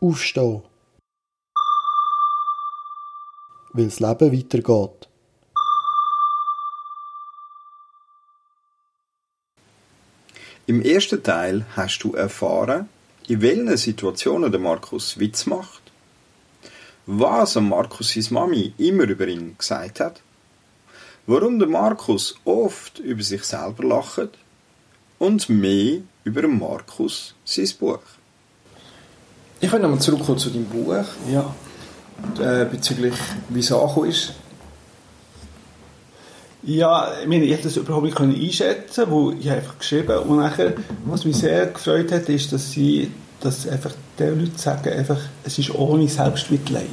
Aufstehen. Weil das Leben weitergeht. Im ersten Teil hast du erfahren, in welchen Situationen der Markus Witz macht, was Markus seine Mami immer über ihn gesagt hat, warum der Markus oft über sich selber lacht und mehr über Markus sein Buch. Ich will nochmal zurückkommen zu deinem Buch, ja, äh, bezüglich wie es angekommen ist. Ja, ich meine, ich konnte das überhaupt nicht einschätzen, weil ich einfach geschrieben und nachher, was mich sehr gefreut hat, ist, dass sie, dass einfach die Leute sagen, einfach, es ist ohne Selbstmitleid.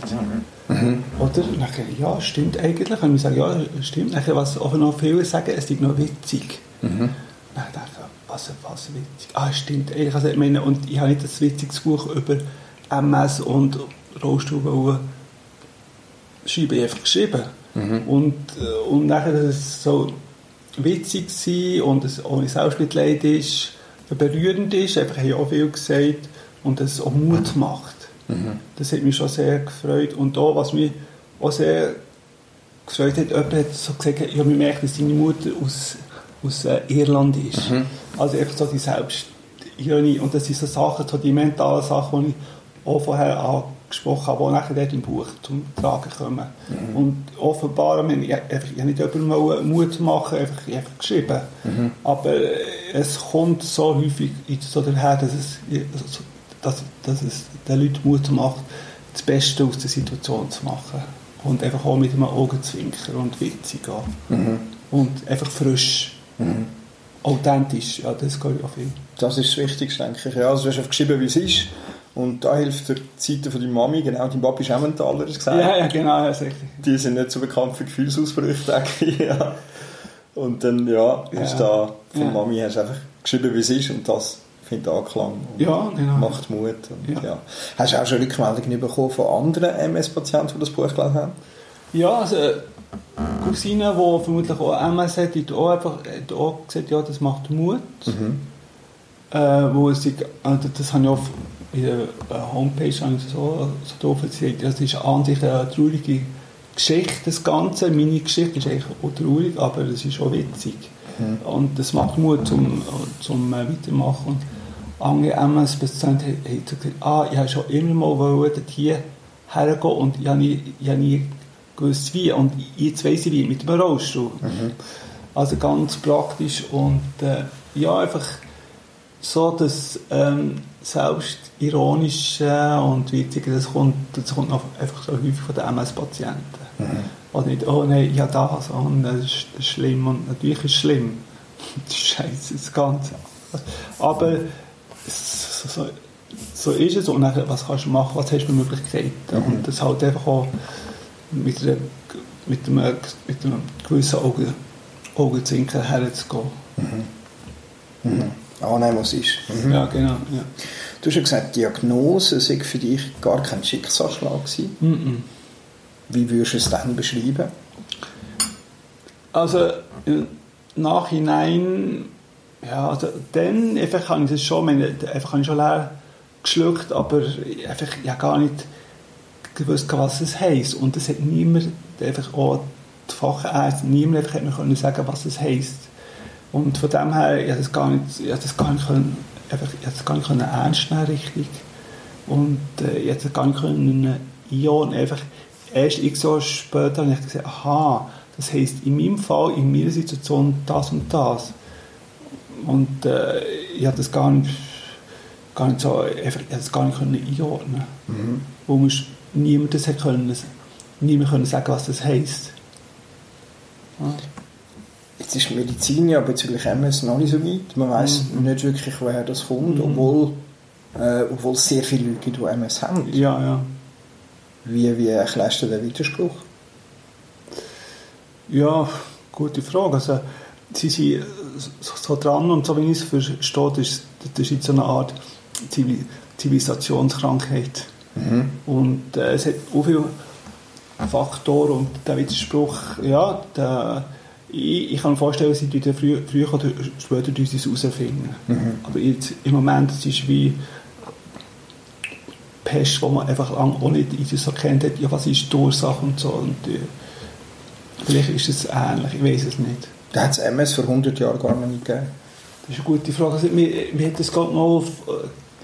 Mhm. Oder? nachher, ja, stimmt eigentlich. Und ich sage, ja, stimmt. Nachher, was auch noch viele sagen, es ist noch witzig. Mhm. Ich, was, witzig? Ah, stimmt. Also, ich meine, und ich habe nicht ein witziges Buch über MS und Rollstuhl schreiben, ich einfach geschrieben. Mhm. Und, äh, und nachher, dass es so witzig war und es ohne Selbstmitleid ist, berührend ist, einfach haben auch viel gesagt und es auch Mut macht. Mhm. Das hat mich schon sehr gefreut. Und da, was mich auch sehr gefreut hat, jemand hat so gesagt, ich habe gemerkt, dass seine Mutter aus, aus äh, Irland ist. Mhm. Also einfach so die Selbstironie. Und das sind so Sachen, so die mentalen Sachen, die ich auch vorher angesprochen habe, die nachher dort im Buch zum Tragen kommen. Mhm. Und offenbar, ich, ich, ich habe nicht jemandem Mut machen, einfach, einfach geschrieben. Mhm. Aber es kommt so häufig so daher, dass es, dass, dass es den Leuten Mut macht, das Beste aus der Situation zu machen. Und einfach auch mit einem Augenzwinkern und witzig gehen. Mhm. Und einfach frisch. Mhm. Authentisch, ja, das geht ja viel. Das ist das Wichtigste, denke ich. Ja, also du hast geschrieben, wie es ist und da hilft dir die Seite von deiner Mami, genau, dein Papi ist Emmentaler, hast gesagt. Ja, ja, genau, ja, richtig. Die sind nicht so bekannt für Gefühlsausbrüche, denke ich, ja. Und dann, ja, ja. da von ja. Mami hast einfach geschrieben, wie es ist und das findet Anklang und ja, genau. macht Mut. Und, ja. ja. Hast du auch schon Rückmeldungen bekommen von anderen MS-Patienten, die das Buch gelesen haben? Ja, also Cousine, die vermutlich auch MS hat, hat auch, einfach, hat auch gesagt, ja, das macht Mut. Mhm. Äh, wo sie, also das habe ich auch in der äh, Homepage so, so doof erzählt, das ist an sich eine traurige Geschichte, das Ganze. Meine Geschichte ist eigentlich auch traurig, aber es ist auch witzig. Mhm. Und das macht Mut zum, zum äh, Weitermachen. Und andere MS-Patienten haben gesagt, ah, ich habe schon immer mal wollen, hier hergehen und ich habe nie, ich habe nie gewusst, wie. Und jetzt weiss ich wie, mit dem Rollstuhl. Mhm. Also ganz praktisch und äh, ja, einfach so, dass ähm, selbst ironische und witzige, das kommt, das kommt noch einfach so häufig von den MS-Patienten. Mhm. Oder nicht, oh nein, ja das, oh, das, ist, das ist schlimm und natürlich ist es schlimm. Das ist scheiße, das Ganze. Aber so, so, so ist es und dann, was kannst du machen, was hast du für Möglichkeiten mhm. und das halt einfach auch mit, einer, mit, einem, mit einem gewissen Augen, Augenzwinkern herzugehen. Mhm. Mhm annehmen, was ist. Mhm. Ja, genau. Ja. Du hast ja gesagt, Diagnose sei für dich gar kein Schicksalsschlag gewesen. Mhm. Wie würdest du es dann beschreiben? Also im Nachhinein, ja, also dann einfach habe ich das schon, meine, einfach habe ich schon leer geschluckt, aber einfach ja gar nicht gewusst, was es heisst. Und es hat niemand, einfach auch die Fachärzte, niemand einfach hat mir können sagen, was es heisst. Und von dem her, ich das gar nicht, ich das gar nicht, können, einfach, ich das gar nicht können ernst nehmen richtig. Und äh, ich das gar nicht können einordnen. Einfach erst x Jahre später habe ich gesagt, aha, das heisst in meinem Fall, in meiner Situation das und das. Und äh, ich habe das gar nicht, gar nicht so, einfach, ich das gar nicht können einordnen. Mhm. Wo man niemand das hat können, niemand können sagen, was das heisst. Ja. Jetzt ist Medizin ja bezüglich MS noch nicht so weit. Man weiß mhm. nicht wirklich, woher das kommt, mhm. obwohl, äh, obwohl es sehr viele Leute gibt, die MS haben. Ja, ja. Wie, wie erklärst du den Widerspruch? Ja, gute Frage. Also, sie sind so dran und so wie ich es verstehe, ist das ist so eine Art Zivilisationskrankheit. Mhm. Und äh, es hat auch viele Faktoren und der Widerspruch, ja, der ich, ich kann mir vorstellen, dass sie früher, früher oder später es herausfinden. Mhm. Aber jetzt, im Moment es ist wie Pest, wo man einfach lange auch nicht so kennt hat, ja, was ist die Ursache und so. Und, äh, vielleicht ist es ähnlich, ich weiß es nicht. Da hat es MS vor 100 Jahren gar noch nicht gegeben. Das ist eine gute Frage. Also, mir, mir hat das gerade noch auf,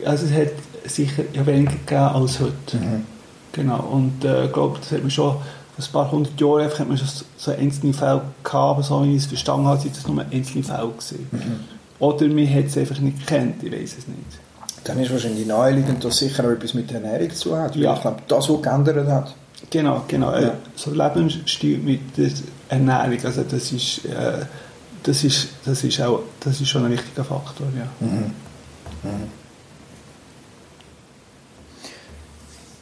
also es hat sicher ja weniger gegeben als heute. Mhm. Genau. Und äh, ich glaube, das hat man schon vor ein paar hundert Jahren einfach hat man schon so einzelne Fälle gehabt, aber so wie ich es verstanden habe, sind das nur einzelne Fälle gewesen. Mhm. Oder man hat es einfach nicht gekannt, ich weiß es nicht. Dann ist wahrscheinlich naheliegend, dass sicher auch etwas mit der Ernährung zu tun hat. Ja. Ich glaube, das, was geändert hat. Genau, genau. Ja. Ja. So Lebensstil mit der Ernährung, also das ist, äh, das ist, das ist auch, das ist schon ein wichtiger Faktor, ja.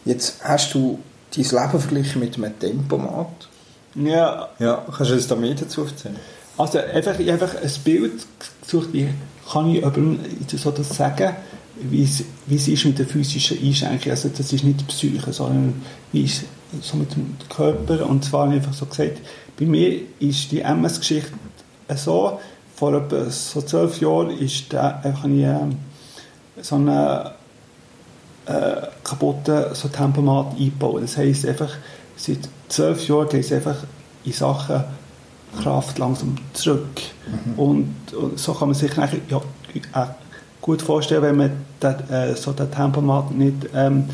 Jetzt hast du dein Leben verglichen mit einem Tempomat. Ja, Ja, kannst du uns da mehr dazu erzählen? Also einfach, ich habe einfach ein Bild gesucht, wie kann ich jemandem so das sagen, wie es, wie es ist mit der physischen Einschränkung. Also das ist nicht die Psyche, sondern wie ist so mit dem Körper. Und zwar habe ich einfach so gesagt, bei mir ist die MS-Geschichte so, vor etwa so zwölf Jahren ist da einfach ich, ähm, so eine äh, kaputten so Tempomat eingebaut. Das heisst einfach, seit zwölf Jahren geht es einfach in Sachen Kraft langsam zurück. Und, und so kann man sich nachher, ja, äh, gut vorstellen, wenn man den, äh, so den Tempomat nicht ähm,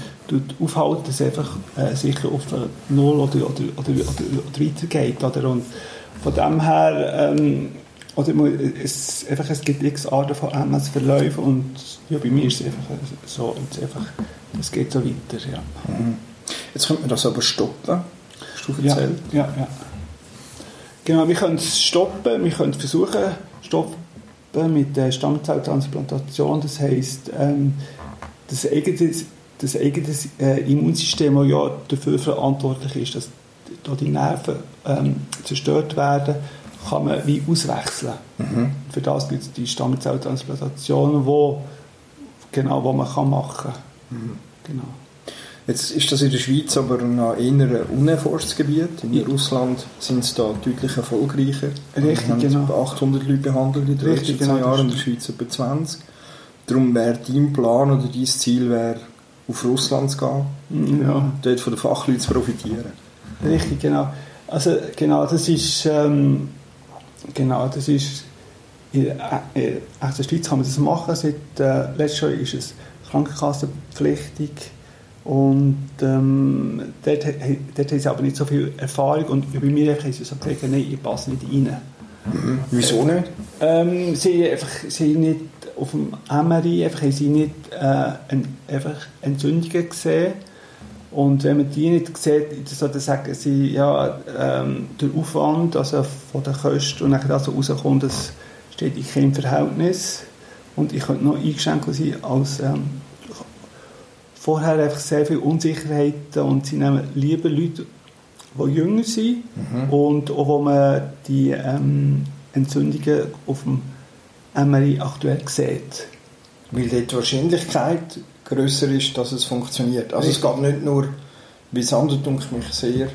aufhält, dass es einfach äh, sicher auf Null oder, oder, oder, oder, oder weitergeht. Oder? Und von dem her, ähm, oder es, einfach, es gibt x Arten von MS-Verläufen und ja, bei mir ist es einfach so, jetzt einfach, es geht so weiter. Ja. Jetzt könnte man das aber stoppen. Hast du Ja, erzählt? ja, ja. Genau, wir können es stoppen, wir können versuchen stoppen mit der Stammzelltransplantation. Das heisst, ähm, das eigene, das eigene äh, Immunsystem, das ja dafür verantwortlich ist, dass da die Nerven ähm, zerstört werden, kann man wie auswechseln. Für das gibt es die Stammzelltransplantation, wo, genau, wo man kann machen kann. Genau. Jetzt ist das in der Schweiz aber noch eher ein unerforschtes Gebiet. In Ja. Russland sind sie da deutlich erfolgreicher. Richtig, haben genau. etwa 800 Leute behandelt in den letzten genau, Jahren, in der Schweiz etwa 20. Darum wäre dein Plan oder dein Ziel wäre, auf Russland zu gehen, Ja. dort von den Fachleuten zu profitieren. Richtig, genau. Also genau, das ist ähm, genau, das ist in, äh, in der Schweiz kann man das machen. Seit äh, letztes Jahr ist es krankenkassenpflichtig und ähm, dort, dort haben sie aber nicht so viel Erfahrung und bei mir haben sie so gesagt, nein, ich passe nicht rein. Wieso nicht? Ähm, sie, einfach, sie nicht auf dem MRI einfach, haben sie nicht äh, Entzündungen gesehen. Und wenn man die nicht sieht, dann sagen sie, ja, ähm, der Aufwand also von den Kosten und dann also rauskommt, das steht in keinem Verhältnis. Und ich könnte noch eingeschränkt sein als ähm, vorher einfach sehr viele Unsicherheiten und sie nehmen lieber Leute, die jünger sind und auch wo man die ähm, Entzündungen auf dem MRI aktuell sieht. Weil dort die Wahrscheinlichkeit grösser ist, dass es funktioniert. Also es geht nicht nur, wie es andere dunkelt mich sehr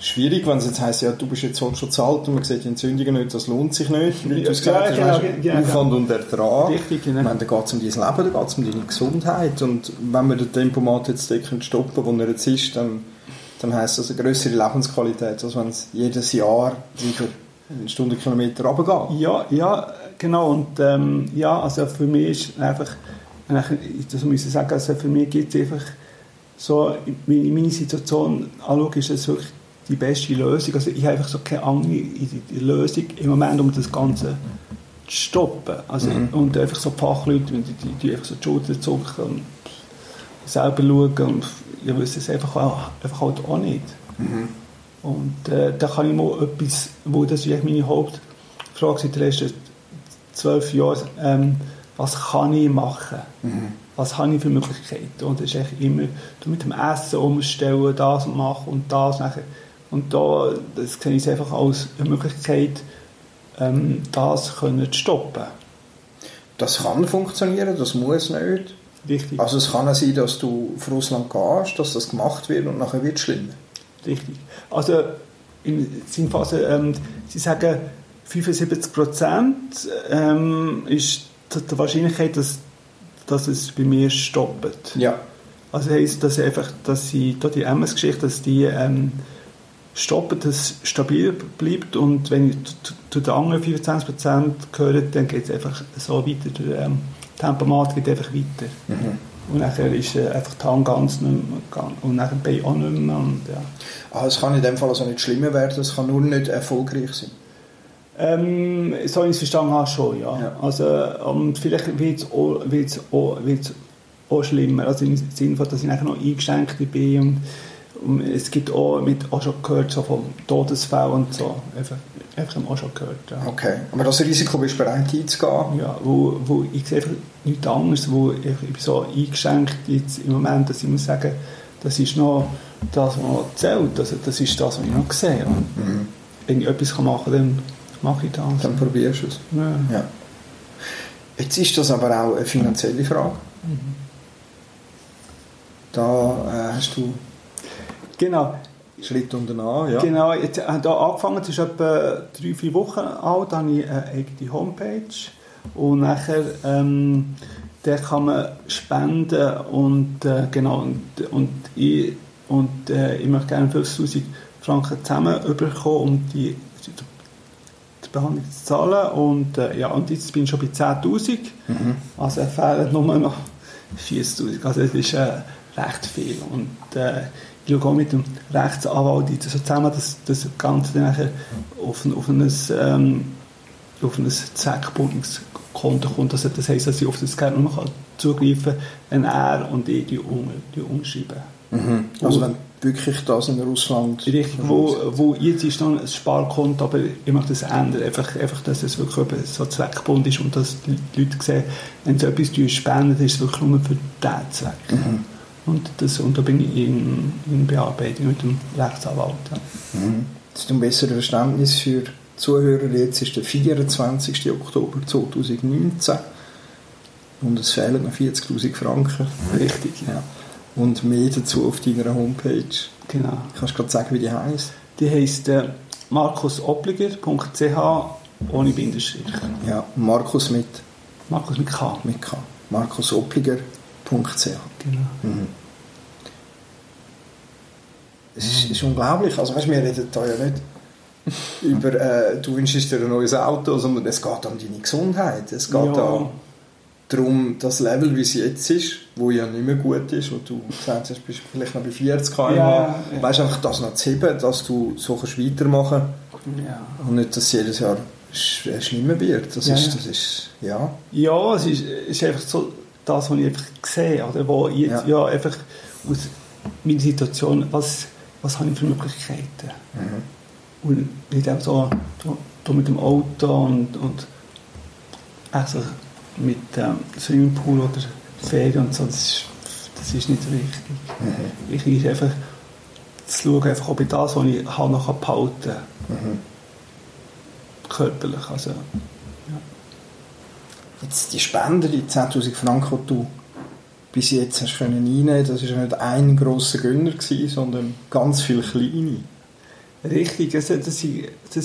schwierig, wenn es jetzt heisst, ja, du bist jetzt schon zu alt und man sieht die Entzündungen nicht, das lohnt sich nicht. Wie du Ja, es gesagt hast, genau, weisst, genau, Aufwand und Ertrag. Richtig, Ich genau. meine, da geht es um dein Leben, da geht es um deine Gesundheit und wenn wir den Tempomat jetzt können stoppen wo er jetzt ist, dann, dann heisst das eine größere Lebensqualität, als wenn es jedes Jahr wieder einen Stundenkilometer runtergeht. Ja, ja, genau. Und ähm, ja, also für mich ist einfach, das muss ich sagen, also für mich gibt es einfach so, wenn ich meine Situation anschaue, ist es wirklich die beste Lösung. Also ich habe einfach so keine andere Lösung im Moment, um das Ganze zu stoppen. Also, Und einfach so Fachleute, die, die, die einfach so die Schulter zucken und selber schauen und ich wüsste es einfach, auch, einfach halt auch nicht. Und äh, da kann ich mal etwas, wo das ist meine Hauptfrage seit den letzten zwölf Jahren, ähm, was kann ich machen? Was habe ich für Möglichkeiten? Und das ist eigentlich immer du mit dem Essen umstellen, das machen und das. Nachher. Und da das sehe ich es einfach als eine Möglichkeit, ähm, das können zu stoppen. Das kann funktionieren, das muss nicht. Richtig. Also es kann auch sein, dass du auf Russland gehst, dass das gemacht wird und nachher wird es schlimmer. Richtig. Also in Sinnphase, ähm, Sie sagen 75 Prozent ähm, ist die Wahrscheinlichkeit, dass, dass es bei mir stoppt. Ja. Also heisst das einfach, dass sie, da die MS-Geschichte, dass die ähm, stoppen, dass es stabil bleibt und wenn ich zu, den anderen 25% gehöre, dann geht es einfach so weiter. Der ähm, Tempomat geht einfach weiter. Mhm. Und nachher ist äh, einfach die Hand ganz nicht mehr, und nachher Beine auch nicht mehr. Und, ja. Ah, es kann in dem Fall also nicht schlimmer werden, es kann nur nicht erfolgreich sein. Ähm, so ich es verstanden habe, schon, ja. Ja. Also, und vielleicht wird es auch, wird's auch, wird's auch schlimmer, also im Sinne von, dass ich nachher noch eingeschränkt bin und, und es gibt auch, mit auch schon gehört, so von Todesfällen und so, einfach, einfach auch schon gehört, ja. Okay. Aber das Risiko bist du bereit einzugehen? Ja, wo, wo ich sehe einfach nichts anderes, wo ich, ich bin so eingeschränkt jetzt im Moment, dass ich muss sagen, das ist noch das, was noch zählt, also das ist das, was ich noch sehe. Mhm. Wenn ich etwas machen kann, dann mache ich das. Dann probierst du es. Ja. Ja. Jetzt ist das aber auch eine finanzielle Frage. Da äh, hast du Genau, Schritt unter an, ja. genau. Jetzt habe ich da angefangen, es ist etwa drei, vier Wochen alt, da habe ich eine eigene Homepage und nachher ähm, da kann man spenden und äh, genau und, und ich und äh, ich möchte gerne 50'000 Franken zusammen bekommen, um die Behandlung zu zahlen. Und äh, ja, und jetzt bin ich schon bei 10'000 Mhm. also fehlen nur noch 40'000, also das ist äh, recht viel. Und äh, ich schaue auch mit dem Rechtsanwalt so zusammen, dass das Ganze dann nachher auf ein, auf ein, ähm, auf ein zweckbundenes Konto kommt, also das heisst, dass ich auf das Geld nur noch zugreifen kann, wenn er und ich die, um, die umschreiben. Mhm. Also wenn wirklich das in Russland... Richtig, wo, wo jetzt ist noch ein Sparkonto, aber ich möchte das ändern, einfach, einfach dass es wirklich so zweckbunden ist und dass die Leute sehen, wenn sie etwas spenden, dann ist es wirklich nur für diesen Zweck. Mhm. Und, das, und da bin ich in, in Bearbeitung mit dem Rechtsanwalt. Ja. Mhm. Ein besseres Verständnis für Zuhörer. Jetzt ist der 24. Oktober 2019 und es fehlen noch 40'000 Franken. Richtig, ja. Und mehr dazu auf deiner Homepage. Genau. Kannst du gerade sagen, wie die heisst? Die heisst äh, markusopliger.ch ohne Bindestrich. Ja, Markus mit, Markus mit K. mit K. markusopliger.ch Genau. mhm. Es ist, ist unglaublich. Also weißt, wir reden da ja nicht über, äh, du wünschst dir ein neues Auto, sondern es geht um deine Gesundheit. Es geht Ja. Darum, das Level, wie es jetzt ist, wo ja nicht mehr gut ist, wo du gesagt hast, bist vielleicht noch bei 40 km/h, Ja, ja. weißt einfach das noch zu heben, dass du so kannst weitermachen Ja. und nicht, dass es jedes Jahr äh, schlimmer wird. Das Ja, ist, das ist, ja. Ja, es ist, ist einfach so das, was ich einfach sehe, oder? Wo ich jetzt ja. einfach aus meiner Situation, was, was habe ich für Möglichkeiten? Und nicht auch so, so, so mit dem Auto und, und also mit ähm, Swimmingpool oder Ferien und so, das ist, das ist nicht wichtig. Wichtig ist einfach zu schauen, einfach, ob ich das, was ich habe, noch behalten kann. Körperlich, also Jetzt die Spender, die 10'000 Franken, die du bis jetzt hast reinnehmen, das war ja nicht ein grosser Gönner, gewesen, sondern ganz viele kleine. Richtig, das, das, das,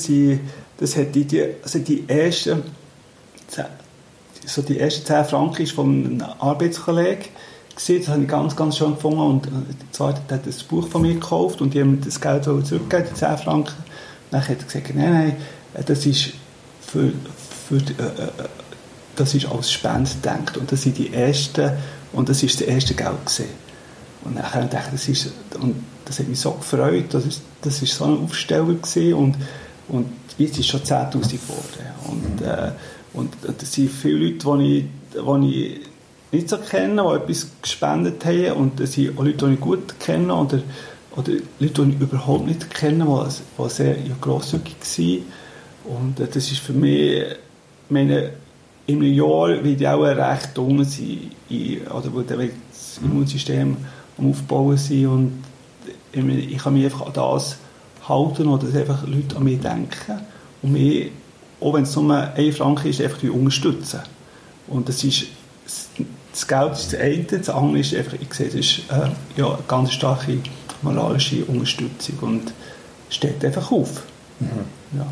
sind- das hat die, also die ersten so die ersten 10 Franken ist von einem Arbeitskollegen gesehen, das habe ich ganz, ganz schön gefunden und äh, zweite hat das Buch von mir gekauft und die haben das Geld zurückgegeben, die 10 Franken. Dann hat er gesagt, nein, nein, äh, das ist für, für äh, äh, das ist als Spende gedacht und das sind die ersten und das ist das erste Geld gesehen. Und nachher habe ich das ist, und das hat mich so gefreut, das ist, das ist so ein Aufsteller gewesen und, und jetzt ist schon 10'000 geworden. Und, äh, und das sind viele Leute, die ich, die ich nicht so kenne, die etwas gespendet haben und das sind auch Leute, die ich gut kenne oder, oder Leute, die ich überhaupt nicht kenne, die, die sehr ja, grosszügig waren. Und äh, das ist für mich, meine, im Jahr werde ich auch recht unten sein, in- oder wird das Immunsystem am Aufbauen sein und ich, ich kann mich einfach an das halten oder dass einfach Leute an mich denken und mich, auch wenn es nur ein Franken ist, einfach unterstützen. Und das ist, das Geld ist das eine, das andere ist einfach, ich sehe, das ist äh, ja, eine ganz starke moralische Unterstützung und steht einfach auf. Ja.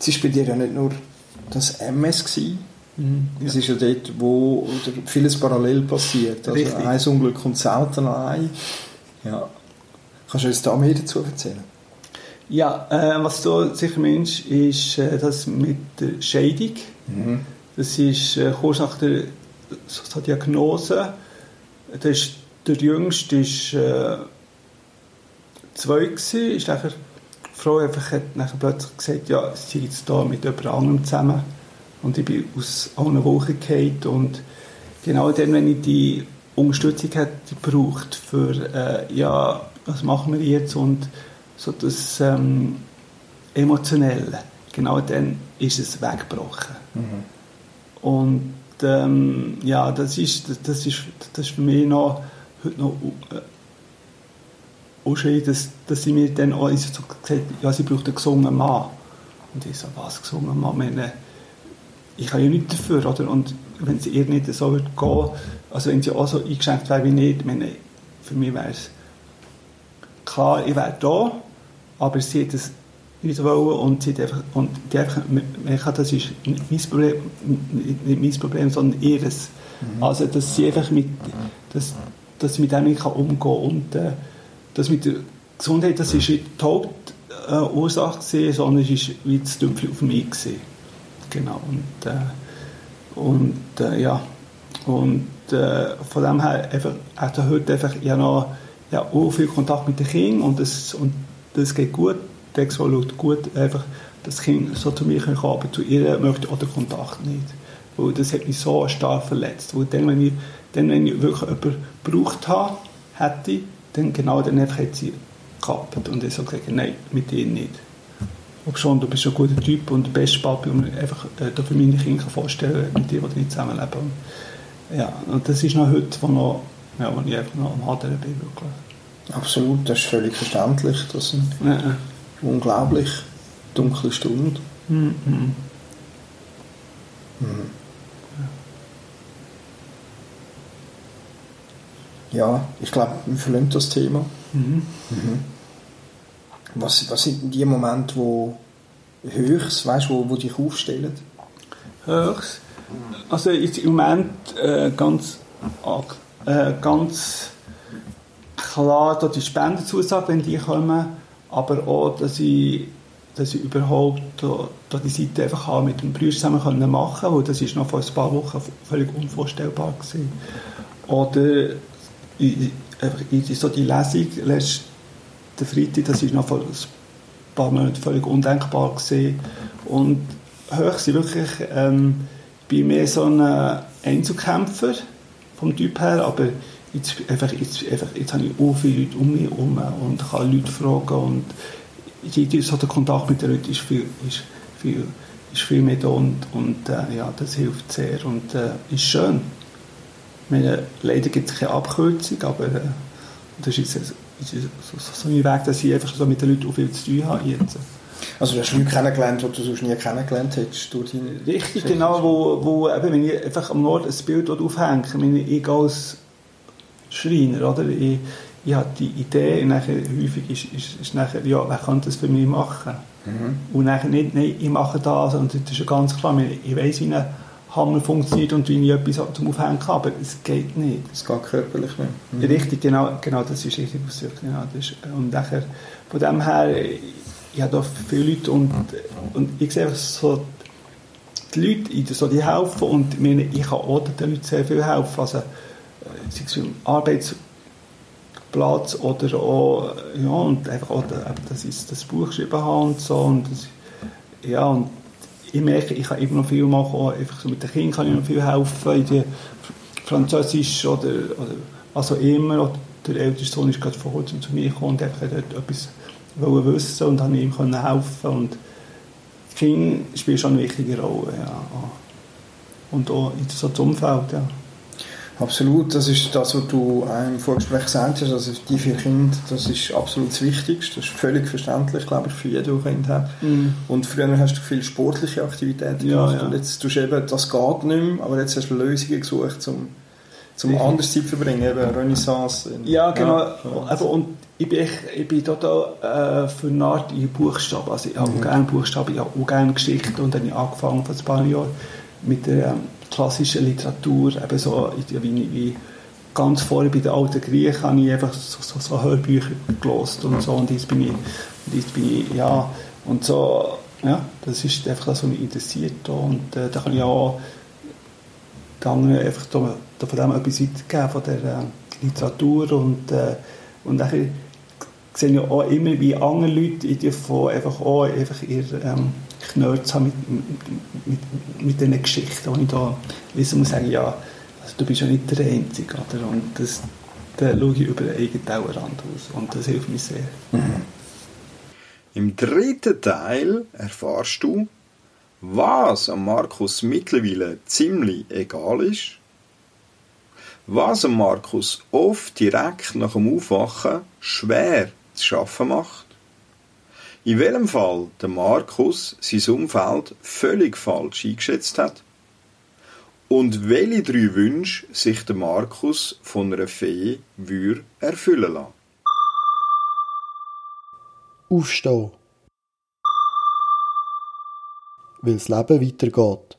Es war bei dir ja nicht nur das MS, gewesen, Mhm. Es ist ja dort, wo vieles parallel passiert. Also Richtig. ein Unglück kommt selten ein. Ja. Kannst du uns da mehr dazu erzählen? Ja, äh, was du sicher meinst, ist äh, das mit der Scheidung. Das ist äh, kurz nach der so, Diagnose. Das ist, der Jüngste ist äh, zwei gewesen, ist nachher, die Frau einfach hat nachher plötzlich gesagt, ja, sie ist jetzt da mit jemand anderem zusammen. Und ich bin aus allen Wochen gefallen. Und genau dann, wenn ich die Unterstützung hätte gebraucht für, äh, ja, was machen wir jetzt und so das ähm, Emotionelle, genau dann ist es weggebrochen. Und ähm, ja, das ist, das, das, ist, das ist für mich noch, heute noch äh, auch schön, dass, dass sie mir dann auch so gesagt hat, ja, sie braucht einen gesungenen Mann. Und ich so, was, gesungen Mann? Ich meine, ich kann ja nichts dafür, oder? Und wenn es ihr nicht so würde gehen, also wenn sie auch so eingeschränkt wäre wie nicht, ich meine, für mich wäre es klar, ich wäre da, aber sie hat es nicht wollen und sie hat einfach, und die einfach, habe, das ist nicht mein Problem, nicht mein Problem, sondern ihres. Also, dass sie einfach mit, dass, dass sie mit dem nicht umgehen kann und äh, das mit der Gesundheit, das ist nicht die Hauptursache gewesen, sondern es ist wie das Dümpel auf mich gewesen. Genau, und, äh, und äh, ja, und äh, von dem her einfach, er heute einfach ja noch ja, auch viel Kontakt mit den Kindern und das, und das geht gut, der schaut gut, einfach das Kind so zu mir kommen, aber zu ihr möchte den Kontakt nicht. Weil das hat mich so stark verletzt. Weil dann, wenn ich, dann, wenn ich wirklich jemanden gebraucht habe, hätte, dann genau dann einfach hat sie gekappt und ich so gesagt, nein, mit ihr nicht. Ob schon, du bist ein guter Typ und der beste Papi und einfach äh, für meine Kinder vorstellen mit dir, die nicht zusammenleben. Ja, und das ist noch heute, wo, noch, ja, wo ich einfach noch am Hadern bin. Wirklich. Absolut, das ist völlig verständlich. Das sind Ja, unglaublich dunkle Stunden. Mhm. mhm. Ja, ich glaube, wir verlassen das Thema. Mhm. Was, was sind die Momente, wo höchst, weißt, wo, wo dich aufstellen? Höchst. Also jetzt im Moment äh, ganz, äh, ganz klar da die Spendenzusage, wenn die kommen, aber auch, dass ich, dass ich überhaupt da, die Seite einfach habe mit dem Brüder zusammen können machen weil das ist noch vor ein paar Wochen völlig unvorstellbar gewesen. Oder in, in so die Lesung letzten Freitag, das ist noch vor ein paar Monaten völlig undenkbar gewesen. Und höchst wirklich, ähm, bin mehr so ein Einzelkämpfer vom Typ her, aber jetzt, einfach, jetzt, einfach, jetzt habe ich auch viele Leute um mich herum und kann Leute fragen und die, so der Kontakt mit den Leuten ist viel, ist viel, ist viel mehr da und, und äh, ja, das hilft sehr und äh, ist schön. Meine, leider gibt es keine Abkürzung, aber äh, das ist, jetzt, ist so, so, so ein Weg, dass ich einfach so mit den Leuten auch viel zu tun habe jetzt. Also du hast Leute kennengelernt, die du sonst nie kennengelernt hättest. Durch deine Richtig, genau, wo, wo eben, wenn ich einfach am Ort ein Bild aufhänge, ich meine, ich als Schreiner, oder? Ich, ich habe die Idee, nachher, häufig ist, ist, ist nachher, ja, wer kann das für mich machen? Und nachher nicht, nein, ich mache das, und das ist ja ganz klar, ich, ich weiss, wie ein Hammer funktioniert und wie ich etwas zum Aufhängen kann, aber es geht nicht. Es geht körperlich nicht. Mhm. Richtig, genau, genau, das ist richtig ausgedrückt. Genau, das ist, und nachher, von dem her, ich habe da viele Leute und, und ich sehe einfach so, die Leute, die helfen und ich, meine, ich kann auch den Leuten sehr viel helfen. Also, sei es Arbeitsplatz oder auch, ja, und einfach auch, eben, dass ich das Buch geschrieben habe und so. Und das, ja, und ich merke, ich kann immer noch viel machen, auch einfach so mit den Kindern kann ich noch viel helfen, in die Französisch oder, oder auch immer. Der älteste Sohn ist gerade vor kurzem zu mir gekommen und einfach dort etwas wollen wissen und habe ihm können helfen und die Kinder spielen schon eine wichtige Rolle, ja. Und auch in so das Umfeld, ja. Absolut, das ist das, was du im Vorgespräch gesagt hast. Also die vier Kinder, das ist absolut das Wichtigste. Das ist völlig verständlich, glaube ich, für jeden, der Kinder hat. Und früher hast du viel sportliche Aktivitäten Ja, gemacht ja. und jetzt tust du eben, das geht nicht mehr, aber jetzt hast du Lösungen gesucht, um, zum anders Zeit zu verbringen, eben Renaissance. Ja, genau. Ja, Also, und ich bin, ich bin total äh, für eine Art in Buchstaben. Also, ich habe auch gerne Buchstaben, ich habe auch gerne Geschichten und dann habe ich angefangen vor ein paar Jahren mit der ähm, klassischen Literatur, eben so wie, wie ganz vorher bei den alten Griechen habe ich einfach so, so, so Hörbücher gelesen und so und jetzt bin ich, und jetzt bin ich, ja, und so, ja, das ist einfach das, was mich interessiert und äh, da kann ich auch den einfach da, da von dem etwas weitergeben, von der äh, Literatur und, äh, und dann sehe ich auch immer, wie andere Leute davon einfach auch einfach ihr ähm, Knörz haben mit, mit, mit, diesen Geschichten, wo ich da wissen muss, sagen, ja, also du bist ja nicht der Einzige, oder? Und das, da schaue ich über den eigenen Tellerrand aus und das hilft mir sehr. Mhm. Im dritten Teil erfahrst du, was am Markus mittlerweile ziemlich egal ist, was am Markus oft direkt nach dem Aufwachen schwer zu schaffen macht, in welchem Fall der Markus sein Umfeld völlig falsch eingeschätzt hat und welche drei Wünsche sich der Markus von einer Fee würde erfüllen lassen. Aufstehen. Weil das Leben weitergeht.